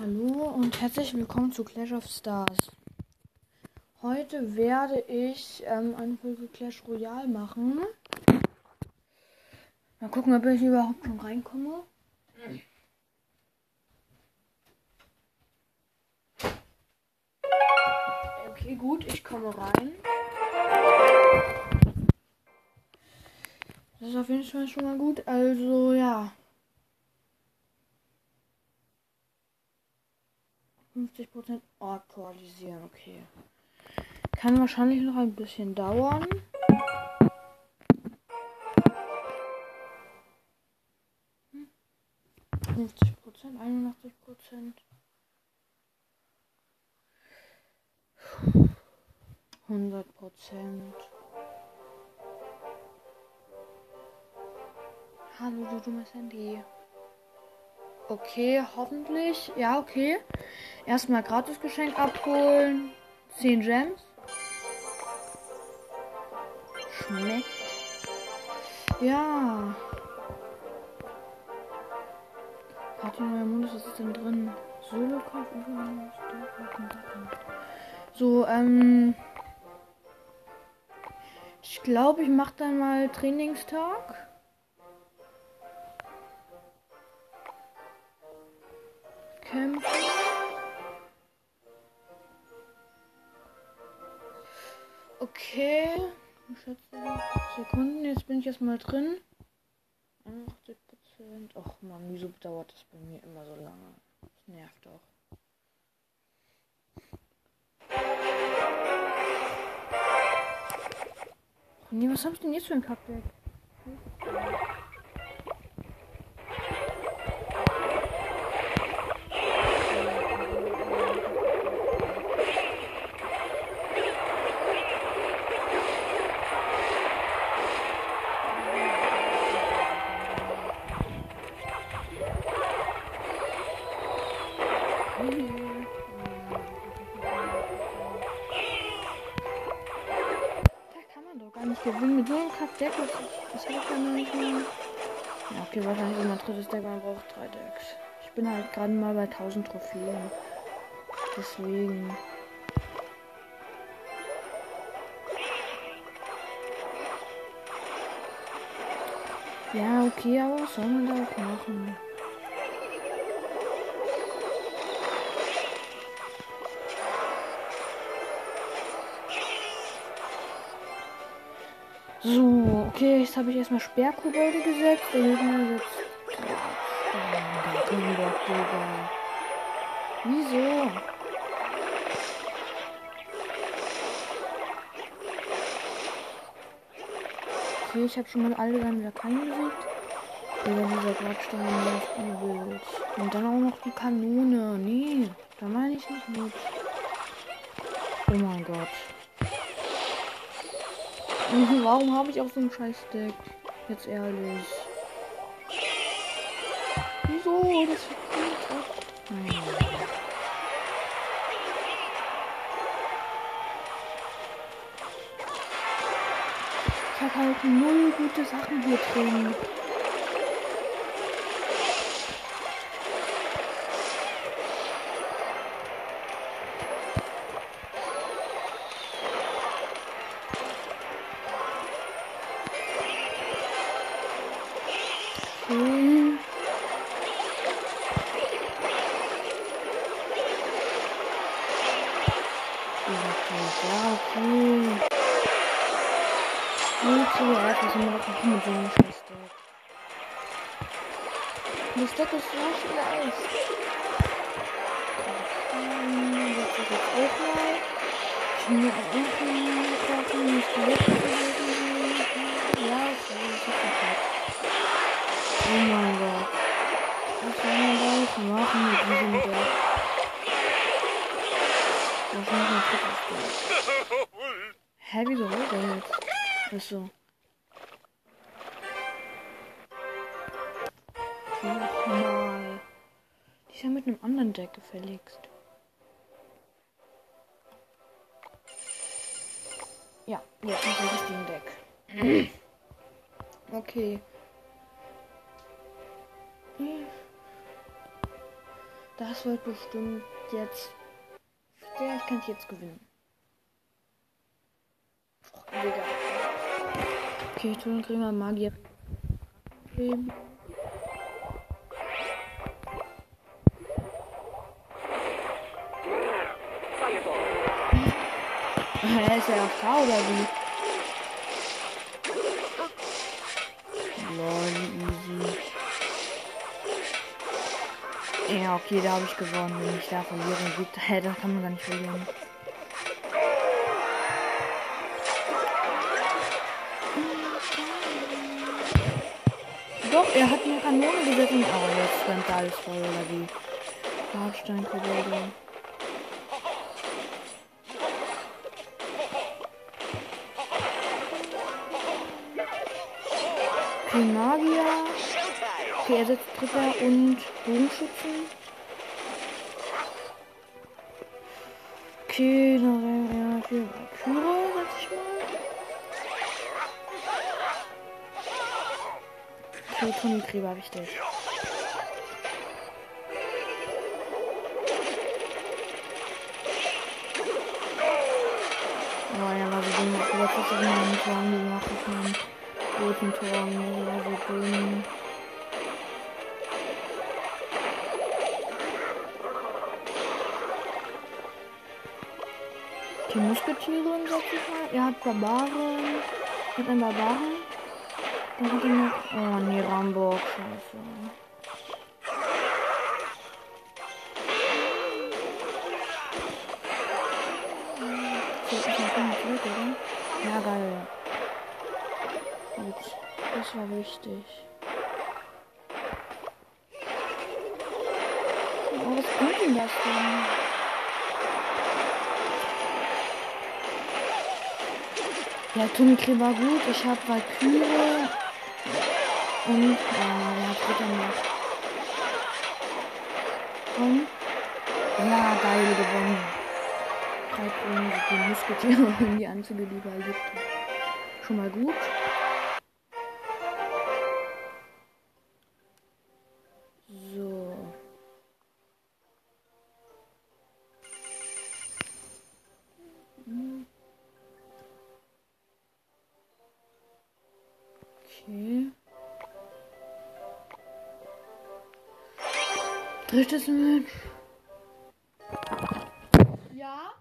Hallo und herzlich willkommen zu Clash of Stars. Heute werde ich ähm, eine Folge Clash Royale machen. Mal gucken, ob ich überhaupt schon reinkomme. Okay, gut, ich komme rein. Das ist auf jeden Fall schon mal gut. Also, ja. 50% aktualisieren, okay. Kann wahrscheinlich noch ein bisschen dauern. Hm. 50%, 81%. 100 Prozent. Hallo, du dummes Handy. Okay, hoffentlich. Ja, okay. Erstmal Gratisgeschenk abholen. 10 Gems. Schmeckt. Ja. Party neuer Modus, was ist denn drin? Solo-Kampf, So, ähm. Ich glaube, ich mache dann mal Trainingstag. Camp. Okay. Sekunden. Jetzt bin ich erstmal drin. 81 Prozent. Och man, wieso dauert das bei mir immer so lange? Das nervt doch. Nee, was hab ich denn jetzt für ein Kackdeck? gewinnen mit so einem Deck. Ich da noch nicht mehr? Ja, okay, wahrscheinlich mein drittes Deck, man braucht drei Decks. Ich bin halt gerade mal bei 1000 Trophäen. Deswegen. Ja, okay, aber was soll man da auch machen? So, okay, jetzt habe ich erstmal Sperrkobolde gesetzt. Gegner jetzt. Wieso? Okay, ich habe schon mal alle dann wieder besiegt. Oder dieser Gradstein läuft übel. Und dann auch noch die Kanone. Nee, da meine ich nicht mit. Oh mein Gott. Warum habe ich auch so ein scheiß Deck? Jetzt ehrlich. Wieso? Das ab. Nein. Ich habe halt null gute Sachen hier drin. Deck ist so schlecht. Das ist jetzt auch mal. Ich muss auch mal kaufen, nicht die letzte Nochmal. Die ist ja mit einem anderen Deck gefälligst. Ja, jetzt mit dem richtigen Deck. okay. Das wird bestimmt jetzt. Vielleicht kann ich jetzt gewinnen. Digga. Okay, wir Magier. Geben. Er ist ja auf K oder wie? Lol, easy. Ja, okay, da habe ich gewonnen. Wenn ich da verliere, gut, hä, da kann man gar nicht verlieren. Doch, er hat eine Kanone gesetzt. Oh, jetzt rennt da alles voll, oder wie? Grabsteinkobolde. Okay, Magier. Okay, er setzt Tripper und Bogenschützen. Okay, dann ja, für Kyra, setz ich mal. Okay, Toni Gräber wichtig. Oh ja, war so dumm. Aber das ist immer ein Tor gemacht. Roten Tor. War so dumm. Die Musketiere, ich mal. Er hat Barbaren. Hat einen Barbaren. Dann hat er noch. Oh nee, Ramburg. Scheiße. Denn das denn? Ja, Tunnelkrieg war gut. Ich habe Valkyrie und äh, wer hat dritter noch? Komm. Ja, geil gewonnen. Drei Kronen, die Musketiere in die Anzüge lieber gibt. Schon mal gut. Drittes Match. Ja?